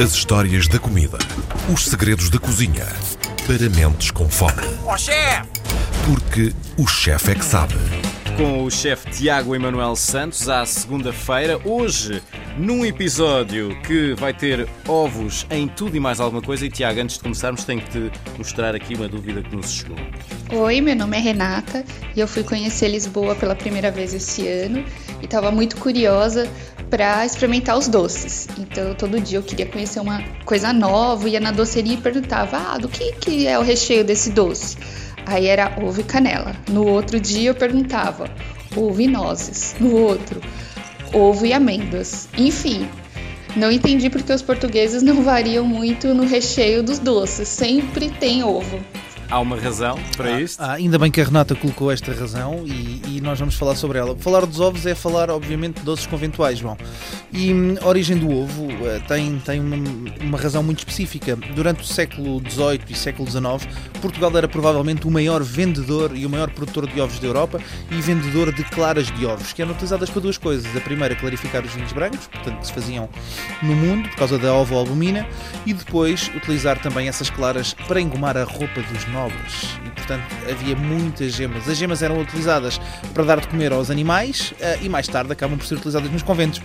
As histórias da comida. Os segredos da cozinha. Para mentes com fome. Ó chefe! Porque o chefe é que sabe. Com o chefe Tiago Emanuel Santos à segunda-feira. Hoje, num episódio que vai ter ovos em tudo e mais alguma coisa. E Tiago, antes de começarmos, tenho que te mostrar aqui uma dúvida que nos chegou. Oi, meu nome é Renata e eu fui conhecer Lisboa pela primeira vez esse ano e estava muito curiosa para experimentar os doces. Então, todo dia eu queria conhecer uma coisa nova, ia na doceria e perguntava: "Ah, do que que é o recheio desse doce?" Aí era ovo e canela. No outro dia eu perguntava: ovo e nozes. No outro, ovo e amêndoas. Enfim, não entendi porque os portugueses não variam muito no recheio dos doces. Sempre tem ovo. Há uma razão para isto? Ah, ainda bem que a Renata colocou esta razão e, e nós vamos falar sobre ela. Falar dos ovos é falar, obviamente, de doces conventuais, João. E hum, a origem do ovo eh, tem, tem uma, uma razão muito específica. Durante o século XVIII e século XIX, Portugal era provavelmente o maior vendedor e o maior produtor de ovos da Europa e vendedor de claras de ovos, que eram utilizadas para duas coisas. A primeira, clarificar os vinhos brancos, portanto, que se faziam no mundo por causa da ovo-albumina, e depois utilizar também essas claras para engomar a roupa dos nobres. E, portanto, havia muitas gemas. As gemas eram utilizadas para dar de comer aos animais eh, e mais tarde acabam por ser utilizadas nos conventos.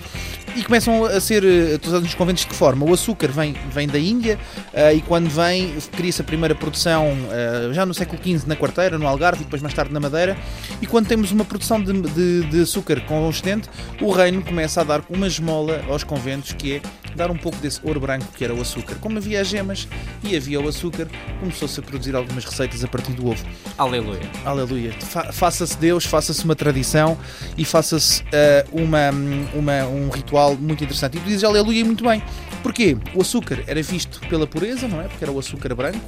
E começam a ser eh, utilizadas nos conventos de que forma? O açúcar vem, vem da Índia eh, e quando vem, cria-se a primeira produção já no século XV na quarteira, no Algarve e depois mais tarde na Madeira. E quando temos uma produção de, de, de açúcar consistente, o reino começa a dar uma esmola aos conventos que é dar um pouco desse ouro branco que era o açúcar. Como havia as gemas e havia o açúcar, começou-se a produzir algumas receitas a partir do ovo. Aleluia. Aleluia. Fa faça-se Deus, faça-se uma tradição e faça-se uh, uma, uma, um ritual muito interessante. E tu dizes aleluia muito bem. Porquê? O açúcar era visto pela pureza, não é? Porque era o açúcar branco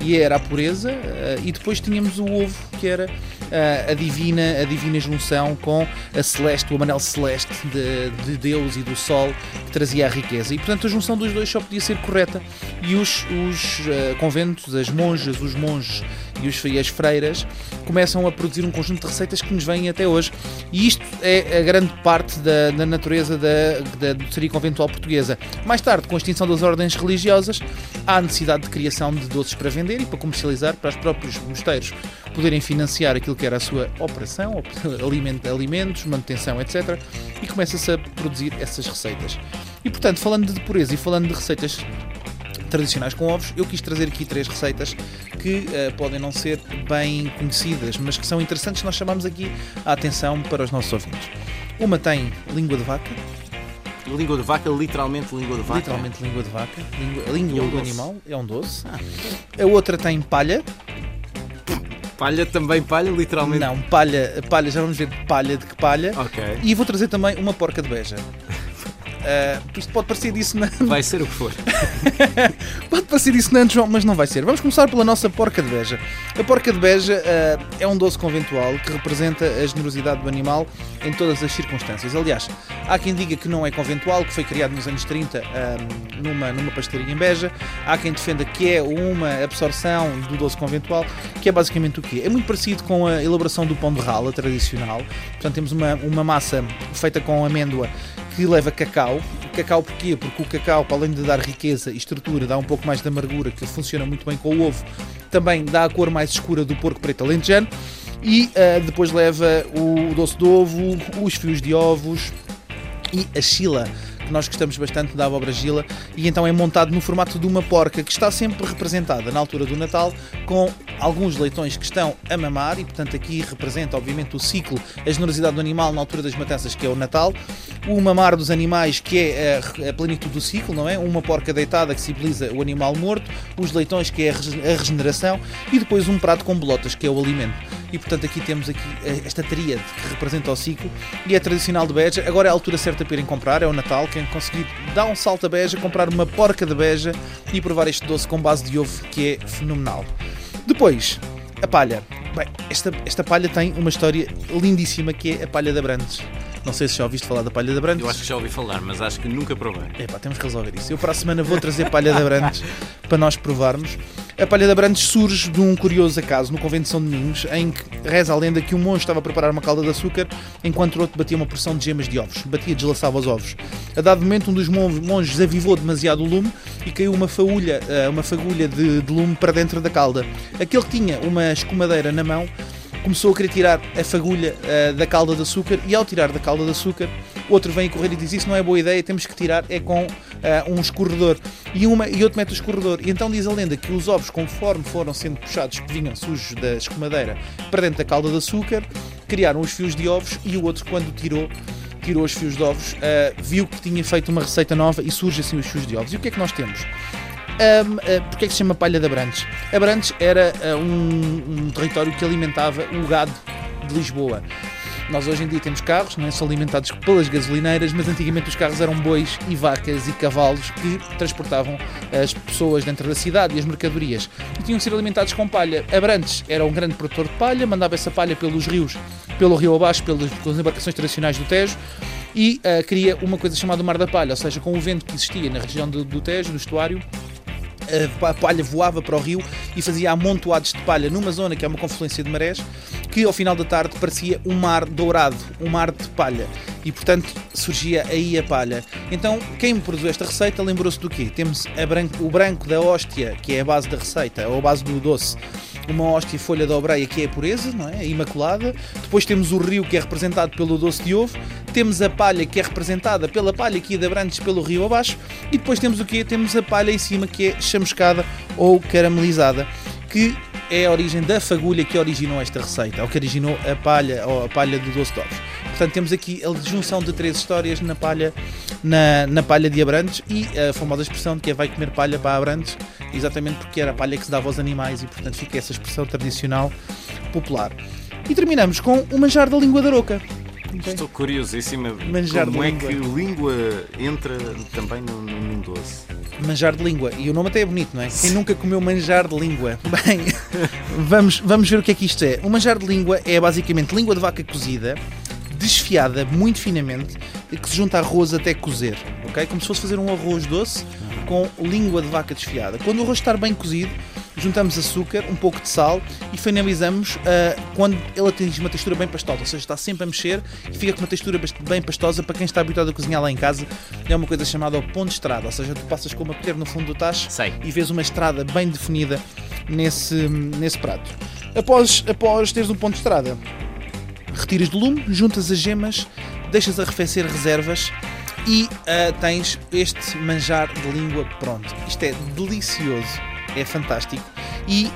e era a pureza, uh, e depois tínhamos o ovo, que era uh, a, divina, a divina junção com a celeste, o amarelo celeste de, de, Deus e do Sol, que trazia a riqueza. E portanto a junção dos dois só podia ser correta. E os, os uh, conventos, as monjas, os monges e, os, as freiras começam a produzir um conjunto de receitas que nos vêm até hoje. E isto é a grande parte da, da natureza da, da doçaria conventual portuguesa. Mais tarde, com a extinção das ordens religiosas, há a necessidade de criação de doces para vender e para comercializar para os próprios mosteiros poderem financiar aquilo que era a sua operação, alimentos, manutenção, etc. E começa-se a produzir essas receitas. E portanto, falando de pureza e falando de receitas tradicionais com ovos, eu quis trazer aqui três receitas que uh, podem não ser bem conhecidas, mas que são interessantes. Nós chamamos aqui a atenção para os nossos ouvintes. Uma tem língua de vaca. Língua de vaca, literalmente língua de vaca. Literalmente língua de vaca. Língua, língua é um do doce. animal é um doce. Ah. A outra tem palha. Palha também palha, literalmente? Não, palha, palha, já vamos ver palha de que palha. Ok. E vou trazer também uma porca de beja. Uh, isto pode parecer dissonante. Vai ser o que for. pode parecer dissonante, João, mas não vai ser. Vamos começar pela nossa porca de beja. A porca de beja uh, é um doce conventual que representa a generosidade do animal em todas as circunstâncias. Aliás, há quem diga que não é conventual, que foi criado nos anos 30 um, ah, numa, numa pastelaria em Beja. Há quem defenda que é uma absorção do doce conventual, que é basicamente o quê? É muito parecido com a elaboração do pão de rala tradicional. Portanto, temos uma, uma massa feita com amêndoa que leva cacau. Cacau porquê? Porque o cacau, para além de dar riqueza e estrutura, dá um pouco mais de amargura, que funciona muito bem com o ovo. Também dá a cor mais escura do porco preto alentejano. E uh, depois leva o doce de ovo, os fios de ovos e a chila que nós gostamos bastante da abóbora gila, e então é montado no formato de uma porca que está sempre representada na altura do Natal com alguns leitões que estão a mamar, e portanto aqui representa obviamente o ciclo, a generosidade do animal na altura das matanças, que é o Natal, o mamar dos animais, que é a, plenitude do ciclo, não é? Uma porca deitada que simboliza o animal morto, os leitões, que é a regeneração, e depois um prato com bolotas, que é o alimento. E portanto aqui temos aqui eh, esta tríade que representa o ciclo e é tradicional de Beja. Agora é a altura certa para irem comprar, é o Natal, quem conseguir dar um salto a Beja, comprar uma porca de Beja e provar este doce com base de ovo que é fenomenal. Depois, a palha. Bem, esta, esta palha tem uma história lindíssima que é a palha de Abrantes. Não sei se já ouviste falar da palha de Abrantes. Eu acho que já ouvi falar, mas acho que nunca provei. Epá, temos que resolver isso. Eu para a semana vou trazer palha de Abrantes para nós provarmos. A palha de Abrantes surge de um curioso acaso no convento de São Domingos, em que reza a lenda que um monge estava a preparar uma calda de açúcar, enquanto o outro batia uma porção de gemas de ovos. Batia, deslaçava os ovos. A dado momento, um dos monges avivou demasiado o lume e caiu uma fagulha, eh, uma fagulha de, de lume para dentro da calda. Aquele que tinha uma escumadeira na mão começou a querer tirar a fagulha uh, da calda de açúcar e ao tirar da calda de açúcar, outro vem correr e diz isso não é boa ideia, temos que tirar é com uh, um escorredor e, uma, e outro mete o escorredor. E então diz a lenda que os ovos, conforme foram sendo puxados, que vinham sujos da escumadeira para dentro da calda de açúcar, criaram os fios de ovos e o outro, quando tirou, tirou os fios de ovos, uh, viu que tinha feito uma receita nova e surge assim os fios de ovos. E o que é que nós temos? Um, uh, porque é que se chama Palha de Abrantes? Abrantes era uh, um, um, território que alimentava o gado de Lisboa. Nós hoje em dia temos carros, não é? são alimentados pelas gasolineiras, mas antigamente os carros eram bois e vacas e cavalos que transportavam as pessoas dentro da cidade e as mercadorias. E tinham que ser alimentados com palha. Abrantes era um grande produtor de palha, mandava essa palha pelos rios, pelo rio abaixo, pelas, pelas embarcações tradicionais do Tejo e uh, cria uma coisa chamada Mar da Palha, ou seja, com o vento que existia na região do, do Tejo, do estuário, a palha voava para o rio e fazia amontoados de palha numa zona que é uma confluência de marés, que ao final da tarde parecia um mar dourado, um mar de palha. E portanto surgia aí a palha. Então, quem me produziu esta receita lembrou-se do quê? Temos branco, o branco da hóstia, que é a base da receita, ou a base do doce, uma hóstia folha de obreia que é a pureza, não é? Imaculada. Depois temos o rio que é representado pelo doce de ovo. Temos a palha que é representada pela palha ia de Abrantes pelo rio abaixo. E depois temos o quê? Temos a palha em cima que é chamuscada ou caramelizada, que é a origem da fagulha que originou esta receita, ou que originou a palha, ou a palha do doce de ovos. Portanto, temos aqui a junção de três histórias na palha, na, na palha de Abrantes e a famosa expressão de que é vai comer palha para Abrantes, exatamente porque era a palha que se dava aos animais e, portanto, fica essa expressão tradicional popular. E terminamos com o manjar da língua da roca. Okay. Estou curiosíssima manjar como é língua. que língua entra também no, no, doce. Manjar de língua. E o nome até é bonito, não é? Quem nunca comeu manjar de língua? Bem, vamos, vamos ver o que é que isto é. O manjar de língua é basicamente língua de vaca cozida, desfiada muito finamente, que se junta a arroz até cozer, ok? Como se fosse fazer um arroz doce com língua de vaca desfiada. Quando o arroz está bem cozido, juntamos açúcar, um pouco de sal e finalizamos uh, quando ele atinge uma textura bem pastosa, ou seja, está sempre a mexer e fica com uma textura bem pastosa para quem está habituado a cozinhar lá em casa. É uma coisa chamada pão de estrada, ou seja, tu passas com uma colher no fundo do tacho Sei. e vês uma estrada bem definida nesse, nesse prato. Após, após teres um pão de estrada, retiras do lume, juntas as gemas, deixas arrefecer reservas e uh, tens este manjar de língua pronto. Isto é delicioso, é fantástico e uh,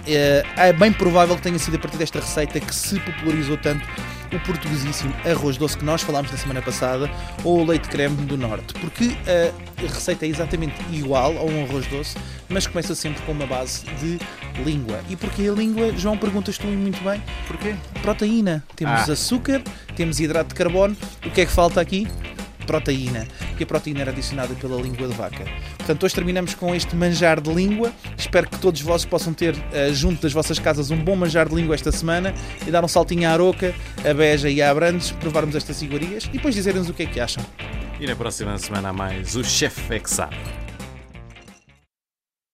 é bem provável que tenha sido a partir desta receita que se popularizou tanto o portuguesíssimo arroz doce que nós falámos na semana passada ou o leite creme do norte, porque a receita é exatamente igual a um arroz doce, mas começa sempre com uma base de língua. E porquê a língua? João, perguntas tu muito bem. Porquê? Proteína. Temos ah. açúcar, temos hidrato de carbono. O que é que falta aqui? Proteína, que a proteína era adicionada pela língua de vaca. Portanto, hoje terminamos com este manjar de língua. Espero que todos vós possam ter, uh, junto das vossas casas, um bom manjar de língua esta semana e dar um saltinho à Aroca, a Beja e a Abrantes, provarmos estas iguarias e depois dizerem-nos o que é que acham. E na próxima semana há mais o Chef que sabe.